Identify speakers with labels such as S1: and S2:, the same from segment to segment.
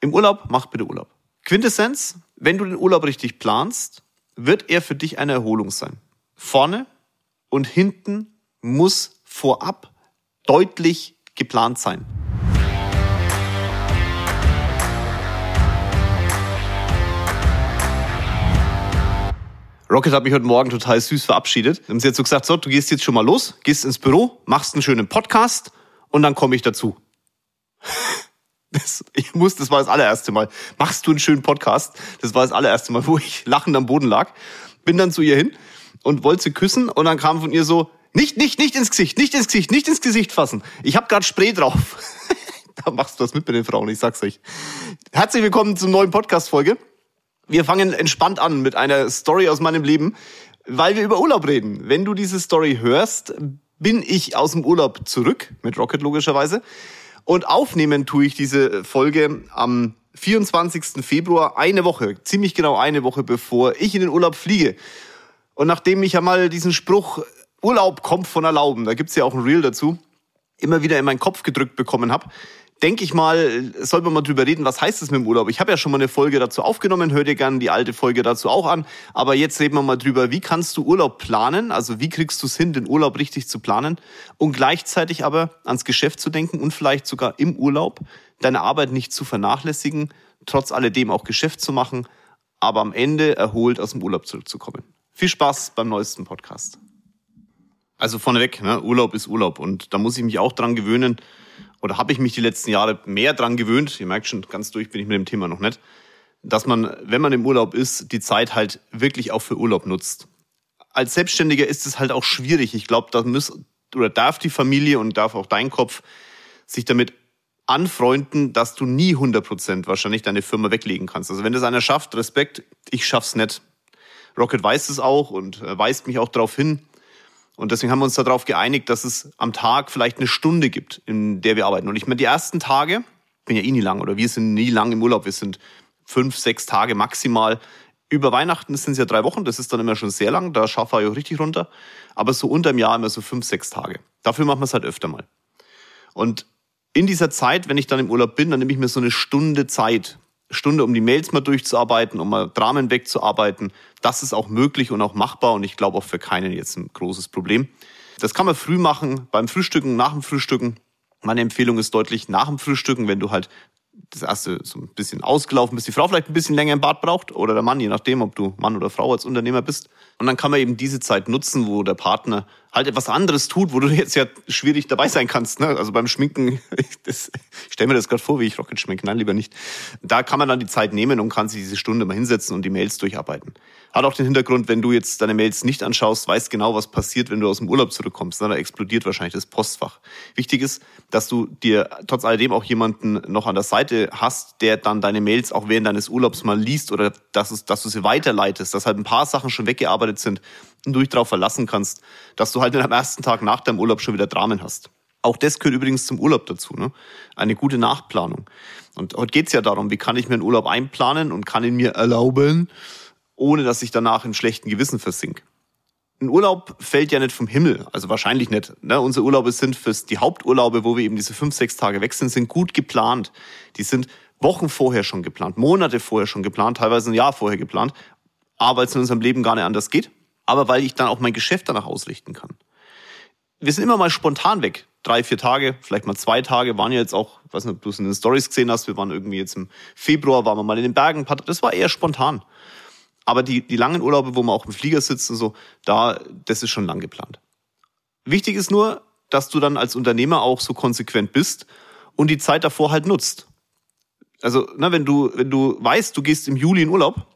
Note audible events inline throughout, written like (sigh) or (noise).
S1: Im Urlaub, mach bitte Urlaub. Quintessenz, wenn du den Urlaub richtig planst, wird er für dich eine Erholung sein. Vorne und hinten muss vorab deutlich geplant sein. Rocket hat mich heute Morgen total süß verabschiedet. Haben sie jetzt so gesagt, so, du gehst jetzt schon mal los, gehst ins Büro, machst einen schönen Podcast und dann komme ich dazu. (laughs) Das, ich muss, das war das allererste Mal. Machst du einen schönen Podcast? Das war das allererste Mal, wo ich lachend am Boden lag. Bin dann zu ihr hin und wollte sie küssen und dann kam von ihr so, nicht, nicht, nicht ins Gesicht, nicht ins Gesicht, nicht ins Gesicht fassen. Ich habe gerade Spray drauf. (laughs) da machst du was mit bei den Frauen, ich sag's euch. Herzlich willkommen zur neuen Podcast-Folge. Wir fangen entspannt an mit einer Story aus meinem Leben, weil wir über Urlaub reden. Wenn du diese Story hörst, bin ich aus dem Urlaub zurück, mit Rocket logischerweise. Und aufnehmen tue ich diese Folge am 24. Februar, eine Woche, ziemlich genau eine Woche bevor ich in den Urlaub fliege. Und nachdem ich ja mal diesen Spruch, Urlaub kommt von Erlauben, da gibt's ja auch ein Reel dazu, immer wieder in meinen Kopf gedrückt bekommen habe, denke ich mal, soll man mal drüber reden, was heißt es mit dem Urlaub? Ich habe ja schon mal eine Folge dazu aufgenommen, hör dir gerne die alte Folge dazu auch an. Aber jetzt reden wir mal drüber, wie kannst du Urlaub planen? Also wie kriegst du es hin, den Urlaub richtig zu planen und gleichzeitig aber ans Geschäft zu denken und vielleicht sogar im Urlaub deine Arbeit nicht zu vernachlässigen, trotz alledem auch Geschäft zu machen, aber am Ende erholt aus dem Urlaub zurückzukommen. Viel Spaß beim neuesten Podcast. Also vorneweg, ne, Urlaub ist Urlaub und da muss ich mich auch dran gewöhnen, oder habe ich mich die letzten Jahre mehr dran gewöhnt, ihr merkt schon, ganz durch bin ich mit dem Thema noch nicht, dass man, wenn man im Urlaub ist, die Zeit halt wirklich auch für Urlaub nutzt. Als Selbstständiger ist es halt auch schwierig. Ich glaube, da muss oder darf die Familie und darf auch dein Kopf sich damit anfreunden, dass du nie 100 Prozent wahrscheinlich deine Firma weglegen kannst. Also wenn das einer schafft, Respekt, ich schaff's nicht. Rocket weiß es auch und äh, weist mich auch darauf hin. Und deswegen haben wir uns darauf geeinigt, dass es am Tag vielleicht eine Stunde gibt, in der wir arbeiten. Und ich meine, die ersten Tage, bin ja eh nie lang oder wir sind nie lang im Urlaub, wir sind fünf, sechs Tage maximal. Über Weihnachten sind es ja drei Wochen, das ist dann immer schon sehr lang, da schaffe ich auch richtig runter. Aber so unter dem Jahr immer so fünf, sechs Tage. Dafür machen wir es halt öfter mal. Und in dieser Zeit, wenn ich dann im Urlaub bin, dann nehme ich mir so eine Stunde Zeit, Stunde, um die Mails mal durchzuarbeiten, um mal Dramen wegzuarbeiten. Das ist auch möglich und auch machbar und ich glaube auch für keinen jetzt ein großes Problem. Das kann man früh machen, beim Frühstücken, nach dem Frühstücken. Meine Empfehlung ist deutlich nach dem Frühstücken, wenn du halt das erste so ein bisschen ausgelaufen bist, die Frau vielleicht ein bisschen länger im Bad braucht oder der Mann, je nachdem, ob du Mann oder Frau als Unternehmer bist. Und dann kann man eben diese Zeit nutzen, wo der Partner halt etwas anderes tut, wo du jetzt ja schwierig dabei sein kannst. Ne? Also beim Schminken, (laughs) das, ich stelle mir das gerade vor, wie ich Rocket schminke, nein, lieber nicht. Da kann man dann die Zeit nehmen und kann sich diese Stunde mal hinsetzen und die Mails durcharbeiten. Hat auch den Hintergrund, wenn du jetzt deine Mails nicht anschaust, weißt genau, was passiert, wenn du aus dem Urlaub zurückkommst. Da explodiert wahrscheinlich das Postfach. Wichtig ist, dass du dir trotz alledem auch jemanden noch an der Seite hast, der dann deine Mails auch während deines Urlaubs mal liest oder dass, es, dass du sie weiterleitest, dass halt ein paar Sachen schon weggearbeitet sind und du dich darauf verlassen kannst, dass du halt am ersten Tag nach deinem Urlaub schon wieder Dramen hast. Auch das gehört übrigens zum Urlaub dazu, ne? Eine gute Nachplanung. Und heute geht's ja darum, wie kann ich mir einen Urlaub einplanen und kann ihn mir erlauben, ohne dass ich danach in schlechten Gewissen versink. Ein Urlaub fällt ja nicht vom Himmel, also wahrscheinlich nicht. Ne? Unsere Urlaube sind fürs die Haupturlaube, wo wir eben diese fünf, sechs Tage weg sind, sind gut geplant. Die sind Wochen vorher schon geplant, Monate vorher schon geplant, teilweise ein Jahr vorher geplant, aber weil es in unserem Leben gar nicht anders geht, aber weil ich dann auch mein Geschäft danach ausrichten kann. Wir sind immer mal spontan weg. Drei, vier Tage, vielleicht mal zwei Tage, waren ja jetzt auch, weiß nicht, ob du es in den Stories gesehen hast, wir waren irgendwie jetzt im Februar, waren wir mal in den Bergen, das war eher spontan. Aber die, die langen Urlaube, wo man auch im Flieger sitzt und so, da, das ist schon lang geplant. Wichtig ist nur, dass du dann als Unternehmer auch so konsequent bist und die Zeit davor halt nutzt. Also, na, wenn du, wenn du weißt, du gehst im Juli in Urlaub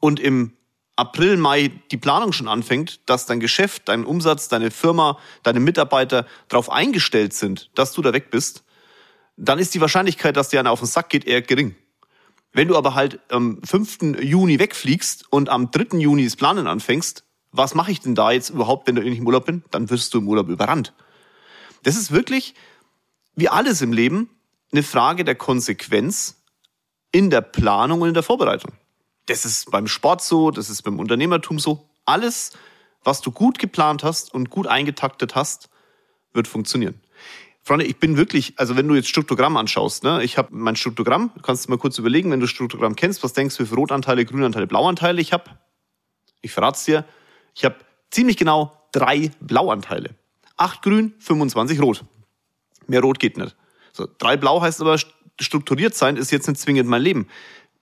S1: und im April, Mai die Planung schon anfängt, dass dein Geschäft, dein Umsatz, deine Firma, deine Mitarbeiter darauf eingestellt sind, dass du da weg bist, dann ist die Wahrscheinlichkeit, dass dir einer auf den Sack geht, eher gering. Wenn du aber halt am 5. Juni wegfliegst und am 3. Juni das Planen anfängst, was mache ich denn da jetzt überhaupt, wenn du nicht im Urlaub bin? Dann wirst du im Urlaub überrannt. Das ist wirklich, wie alles im Leben, eine Frage der Konsequenz in der Planung und in der Vorbereitung. Das ist beim Sport so, das ist beim Unternehmertum so. Alles, was du gut geplant hast und gut eingetaktet hast, wird funktionieren. Freunde, ich bin wirklich, also wenn du jetzt Struktogramm anschaust, ne, ich habe mein Struktogramm, kannst du mal kurz überlegen, wenn du Struktogramm kennst, was denkst du, wie viele Rotanteile, Grünanteile, Blauanteile ich habe? Ich verrate dir, ich habe ziemlich genau drei Blauanteile. Acht grün, 25 rot. Mehr rot geht nicht. So, drei blau heißt aber, strukturiert sein ist jetzt nicht zwingend mein Leben.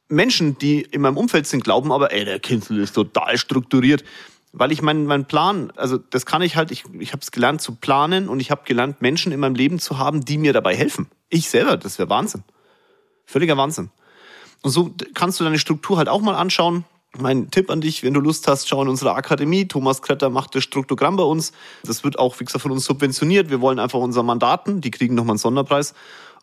S1: Menschen, die in meinem Umfeld sind, glauben aber, ey, der Kinzel ist total strukturiert weil ich meinen mein Plan, also das kann ich halt, ich, ich habe es gelernt zu planen und ich habe gelernt, Menschen in meinem Leben zu haben, die mir dabei helfen. Ich selber, das wäre Wahnsinn. Völliger Wahnsinn. Und so kannst du deine Struktur halt auch mal anschauen. Mein Tipp an dich, wenn du Lust hast, schau in unsere Akademie. Thomas Kretter macht das Struktogramm bei uns. Das wird auch, wie gesagt, von uns subventioniert. Wir wollen einfach unseren Mandaten, die kriegen nochmal einen Sonderpreis.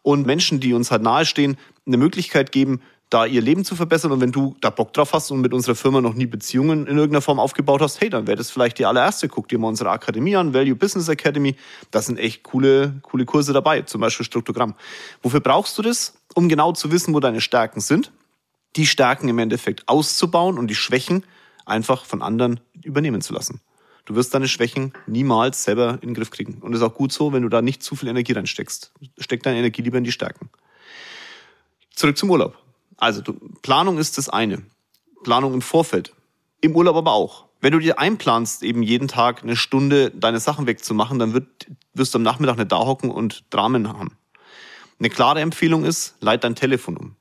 S1: Und Menschen, die uns halt nahestehen, eine Möglichkeit geben, da ihr Leben zu verbessern. Und wenn du da Bock drauf hast und mit unserer Firma noch nie Beziehungen in irgendeiner Form aufgebaut hast, hey, dann wäre das vielleicht die allererste. Guck dir mal unsere Akademie an, Value Business Academy. Da sind echt coole, coole Kurse dabei, zum Beispiel Struktogramm. Wofür brauchst du das? Um genau zu wissen, wo deine Stärken sind, die Stärken im Endeffekt auszubauen und die Schwächen einfach von anderen übernehmen zu lassen. Du wirst deine Schwächen niemals selber in den Griff kriegen. Und das ist auch gut so, wenn du da nicht zu viel Energie reinsteckst. Steck deine Energie lieber in die Stärken. Zurück zum Urlaub. Also du, Planung ist das eine. Planung im Vorfeld. Im Urlaub aber auch. Wenn du dir einplanst, eben jeden Tag eine Stunde deine Sachen wegzumachen, dann wird, wirst du am Nachmittag nicht da hocken und Dramen haben. Eine klare Empfehlung ist, leite dein Telefon um.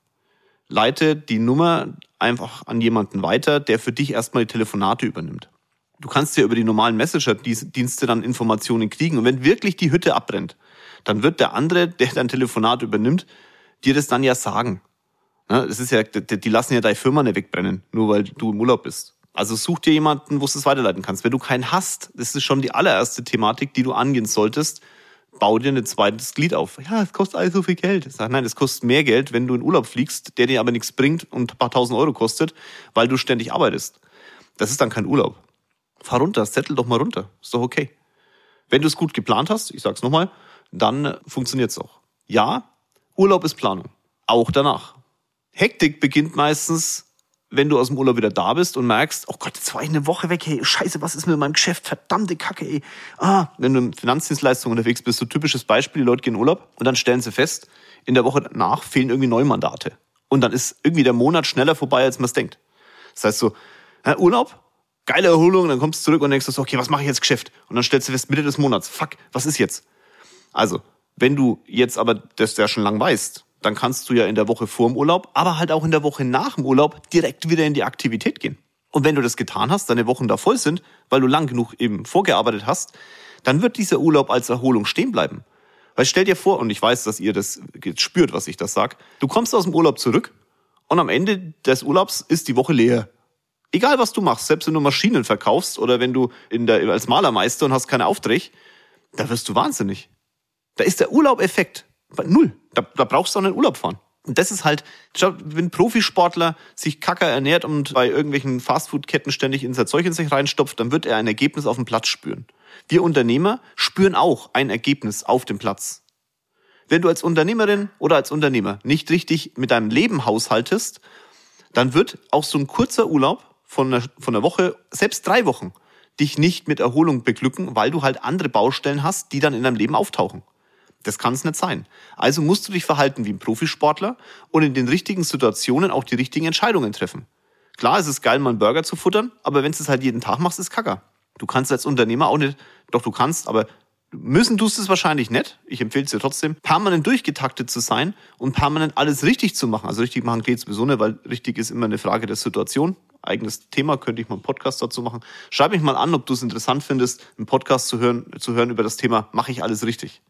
S1: Leite die Nummer einfach an jemanden weiter, der für dich erstmal die Telefonate übernimmt. Du kannst ja über die normalen Messenger-Dienste dann Informationen kriegen. Und wenn wirklich die Hütte abbrennt, dann wird der andere, der dein Telefonat übernimmt, dir das dann ja sagen. Ne? Das ist ja, die lassen ja deine Firma nicht wegbrennen, nur weil du im Urlaub bist. Also such dir jemanden, wo du es weiterleiten kannst. Wenn du keinen hast, das ist schon die allererste Thematik, die du angehen solltest, bau dir ein zweites Glied auf. Ja, es kostet alles so viel Geld. Sag, nein, es kostet mehr Geld, wenn du in Urlaub fliegst, der dir aber nichts bringt und ein paar tausend Euro kostet, weil du ständig arbeitest. Das ist dann kein Urlaub. Fahr runter, settle doch mal runter. Ist doch okay. Wenn du es gut geplant hast, ich sag's nochmal, dann funktioniert's auch. Ja, Urlaub ist Planung. Auch danach. Hektik beginnt meistens, wenn du aus dem Urlaub wieder da bist und merkst, oh Gott, jetzt war ich eine Woche weg, hey, scheiße, was ist mit meinem Geschäft? Verdammte Kacke, ey. Ah, wenn du in Finanzdienstleistungen unterwegs bist, so typisches Beispiel, die Leute gehen in Urlaub und dann stellen sie fest, in der Woche danach fehlen irgendwie Neumandate. Und dann ist irgendwie der Monat schneller vorbei, als man es denkt. Das heißt so, ja, Urlaub, geile Erholung, dann kommst du zurück und denkst so, okay, was mache ich jetzt Geschäft? Und dann stellst du fest, Mitte des Monats, fuck, was ist jetzt? Also, wenn du jetzt aber das ja schon lang weißt, dann kannst du ja in der Woche vor dem Urlaub, aber halt auch in der Woche nach dem Urlaub direkt wieder in die Aktivität gehen. Und wenn du das getan hast, deine Wochen da voll sind, weil du lang genug eben vorgearbeitet hast, dann wird dieser Urlaub als Erholung stehen bleiben. Weil stell dir vor, und ich weiß, dass ihr das spürt, was ich das sag, du kommst aus dem Urlaub zurück und am Ende des Urlaubs ist die Woche leer. Egal was du machst, selbst wenn du Maschinen verkaufst oder wenn du in der, als Malermeister und hast keine Aufträge, da wirst du wahnsinnig. Da ist der Urlaubeffekt Null. Da, da brauchst du auch nicht Urlaub fahren. Und das ist halt, schau, wenn Profisportler sich kacker ernährt und bei irgendwelchen Fastfood-Ketten ständig in sein Zeug in sich reinstopft, dann wird er ein Ergebnis auf dem Platz spüren. Wir Unternehmer spüren auch ein Ergebnis auf dem Platz. Wenn du als Unternehmerin oder als Unternehmer nicht richtig mit deinem Leben haushaltest, dann wird auch so ein kurzer Urlaub von einer, von einer Woche, selbst drei Wochen, dich nicht mit Erholung beglücken, weil du halt andere Baustellen hast, die dann in deinem Leben auftauchen. Das kann es nicht sein. Also musst du dich verhalten wie ein Profisportler und in den richtigen Situationen auch die richtigen Entscheidungen treffen. Klar, es ist geil, mal einen Burger zu futtern, aber wenn du es halt jeden Tag machst, ist Kacker. Du kannst als Unternehmer auch nicht, doch du kannst, aber müssen tust es wahrscheinlich nicht. Ich empfehle es dir trotzdem, permanent durchgetaktet zu sein und permanent alles richtig zu machen. Also richtig machen geht sowieso nicht, weil richtig ist immer eine Frage der Situation. Eigenes Thema, könnte ich mal einen Podcast dazu machen. Schreib mich mal an, ob du es interessant findest, einen Podcast zu hören, zu hören über das Thema, mache ich alles richtig.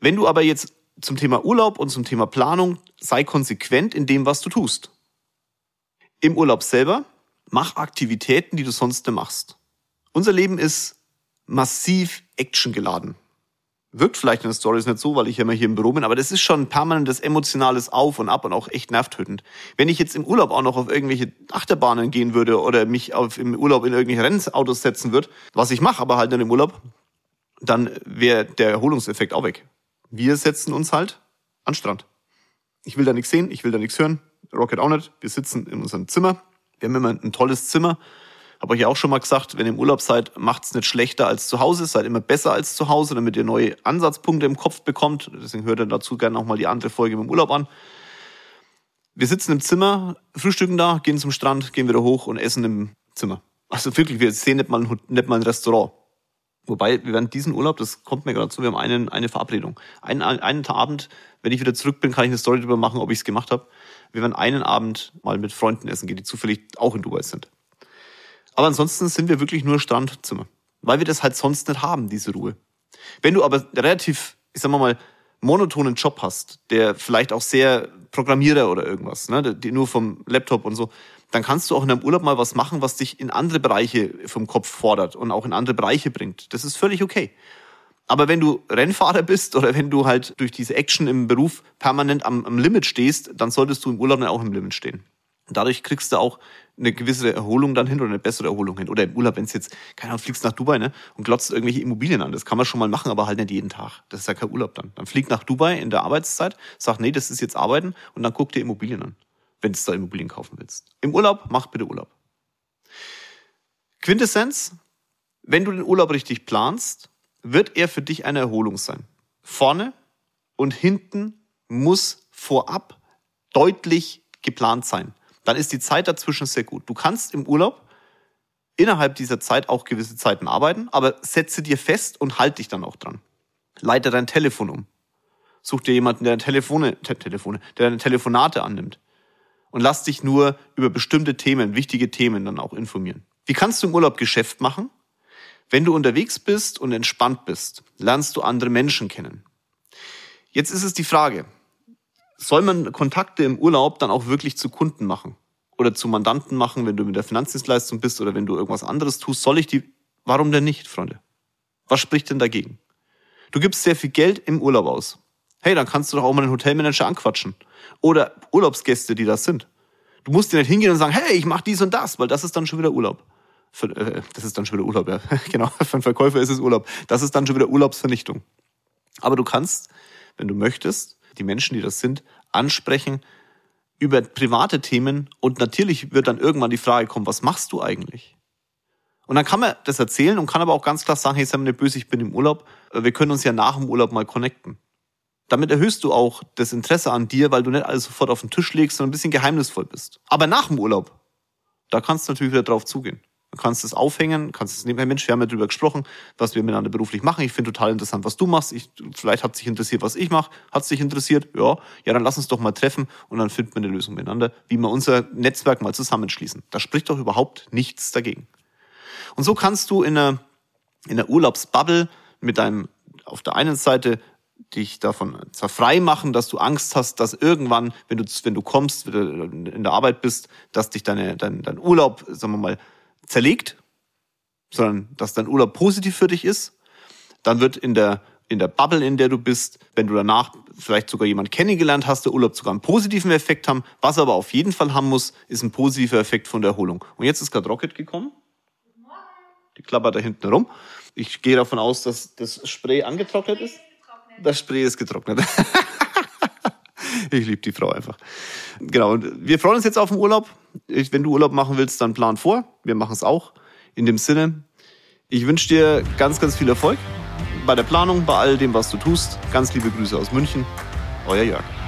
S1: Wenn du aber jetzt zum Thema Urlaub und zum Thema Planung sei konsequent in dem, was du tust. Im Urlaub selber mach Aktivitäten, die du sonst nicht machst. Unser Leben ist massiv actiongeladen. Wirkt vielleicht in den Stories nicht so, weil ich ja immer hier im Büro bin, aber das ist schon ein permanentes emotionales Auf und Ab und auch echt nervtötend. Wenn ich jetzt im Urlaub auch noch auf irgendwelche Achterbahnen gehen würde oder mich auf, im Urlaub in irgendwelche Rennautos setzen würde, was ich mache, aber halt nicht im Urlaub, dann wäre der Erholungseffekt auch weg. Wir setzen uns halt an Strand. Ich will da nichts sehen, ich will da nichts hören. Rocket auch nicht. Wir sitzen in unserem Zimmer. Wir haben immer ein tolles Zimmer Habe euch ja auch schon mal gesagt, wenn ihr im Urlaub seid, macht's nicht schlechter als zu Hause, seid immer besser als zu Hause, damit ihr neue Ansatzpunkte im Kopf bekommt. Deswegen hört ihr dazu gerne auch mal die andere Folge mit dem Urlaub an. Wir sitzen im Zimmer, frühstücken da, gehen zum Strand, gehen wieder hoch und essen im Zimmer. Also wirklich, wir sehen nicht mal ein, nicht mal ein Restaurant. Wobei, wir werden diesen Urlaub, das kommt mir gerade zu, wir haben einen, eine Verabredung. Einen, einen Abend, wenn ich wieder zurück bin, kann ich eine Story darüber machen, ob ich es gemacht habe. Wir werden einen Abend mal mit Freunden essen gehen, die zufällig auch in Dubai sind. Aber ansonsten sind wir wirklich nur Strandzimmer. Weil wir das halt sonst nicht haben, diese Ruhe. Wenn du aber relativ, ich sag mal monotonen Job hast, der vielleicht auch sehr Programmierer oder irgendwas, ne, die nur vom Laptop und so, dann kannst du auch in deinem Urlaub mal was machen, was dich in andere Bereiche vom Kopf fordert und auch in andere Bereiche bringt. Das ist völlig okay. Aber wenn du Rennfahrer bist oder wenn du halt durch diese Action im Beruf permanent am, am Limit stehst, dann solltest du im Urlaub dann auch im Limit stehen. Und dadurch kriegst du auch eine gewisse Erholung dann hin oder eine bessere Erholung hin. Oder im Urlaub, wenn es jetzt, keine Ahnung, fliegst nach Dubai ne, und glotzt irgendwelche Immobilien an. Das kann man schon mal machen, aber halt nicht jeden Tag. Das ist ja kein Urlaub dann. Dann flieg nach Dubai in der Arbeitszeit, sag, nee, das ist jetzt Arbeiten und dann guck dir Immobilien an, wenn du da Immobilien kaufen willst. Im Urlaub, mach bitte Urlaub. Quintessenz, wenn du den Urlaub richtig planst, wird er für dich eine Erholung sein. Vorne und hinten muss vorab deutlich geplant sein. Dann ist die Zeit dazwischen sehr gut. Du kannst im Urlaub innerhalb dieser Zeit auch gewisse Zeiten arbeiten, aber setze dir fest und halt dich dann auch dran. Leite dein Telefon um. Such dir jemanden, der Telefone, Te Telefone, der deine Telefonate annimmt. Und lass dich nur über bestimmte Themen, wichtige Themen dann auch informieren. Wie kannst du im Urlaub Geschäft machen? Wenn du unterwegs bist und entspannt bist, lernst du andere Menschen kennen. Jetzt ist es die Frage, soll man Kontakte im Urlaub dann auch wirklich zu Kunden machen? Oder zu Mandanten machen, wenn du mit der Finanzdienstleistung bist oder wenn du irgendwas anderes tust? Soll ich die, warum denn nicht, Freunde? Was spricht denn dagegen? Du gibst sehr viel Geld im Urlaub aus. Hey, dann kannst du doch auch mal den Hotelmanager anquatschen. Oder Urlaubsgäste, die das sind. Du musst dir nicht hingehen und sagen, hey, ich mach dies und das, weil das ist dann schon wieder Urlaub. Für, äh, das ist dann schon wieder Urlaub, ja. (laughs) genau. Für einen Verkäufer ist es Urlaub. Das ist dann schon wieder Urlaubsvernichtung. Aber du kannst, wenn du möchtest, die Menschen, die das sind, ansprechen über private Themen und natürlich wird dann irgendwann die Frage kommen, was machst du eigentlich? Und dann kann man das erzählen und kann aber auch ganz klar sagen, hey, sei mir nicht böse, ich bin im Urlaub. Wir können uns ja nach dem Urlaub mal connecten. Damit erhöhst du auch das Interesse an dir, weil du nicht alles sofort auf den Tisch legst, sondern ein bisschen geheimnisvoll bist. Aber nach dem Urlaub, da kannst du natürlich wieder drauf zugehen. Du kannst es aufhängen, kannst es nehmen, hey Mensch, wir haben ja drüber gesprochen, was wir miteinander beruflich machen. Ich finde total interessant, was du machst. Ich, vielleicht hat sich interessiert, was ich mache. Hat sich interessiert? Ja. Ja, dann lass uns doch mal treffen und dann finden wir eine Lösung miteinander, wie wir unser Netzwerk mal zusammenschließen. Da spricht doch überhaupt nichts dagegen. Und so kannst du in einer, in einer Urlaubsbubble mit deinem, auf der einen Seite dich davon zwar frei machen, dass du Angst hast, dass irgendwann, wenn du, wenn du kommst, in der Arbeit bist, dass dich deine, dein, dein Urlaub, sagen wir mal, zerlegt, sondern dass dein Urlaub positiv für dich ist. Dann wird in der, in der Bubble, in der du bist, wenn du danach vielleicht sogar jemand kennengelernt hast, der Urlaub sogar einen positiven Effekt haben. Was aber auf jeden Fall haben muss, ist ein positiver Effekt von der Erholung. Und jetzt ist gerade Rocket gekommen. Die klappert da hinten rum. Ich gehe davon aus, dass das Spray angetrocknet ist. Das Spray ist getrocknet. (laughs) ich liebe die Frau einfach. Genau, und wir freuen uns jetzt auf den Urlaub. Wenn du Urlaub machen willst, dann plan vor. Wir machen es auch. In dem Sinne, ich wünsche dir ganz, ganz viel Erfolg bei der Planung, bei all dem, was du tust. Ganz liebe Grüße aus München. Euer Jörg.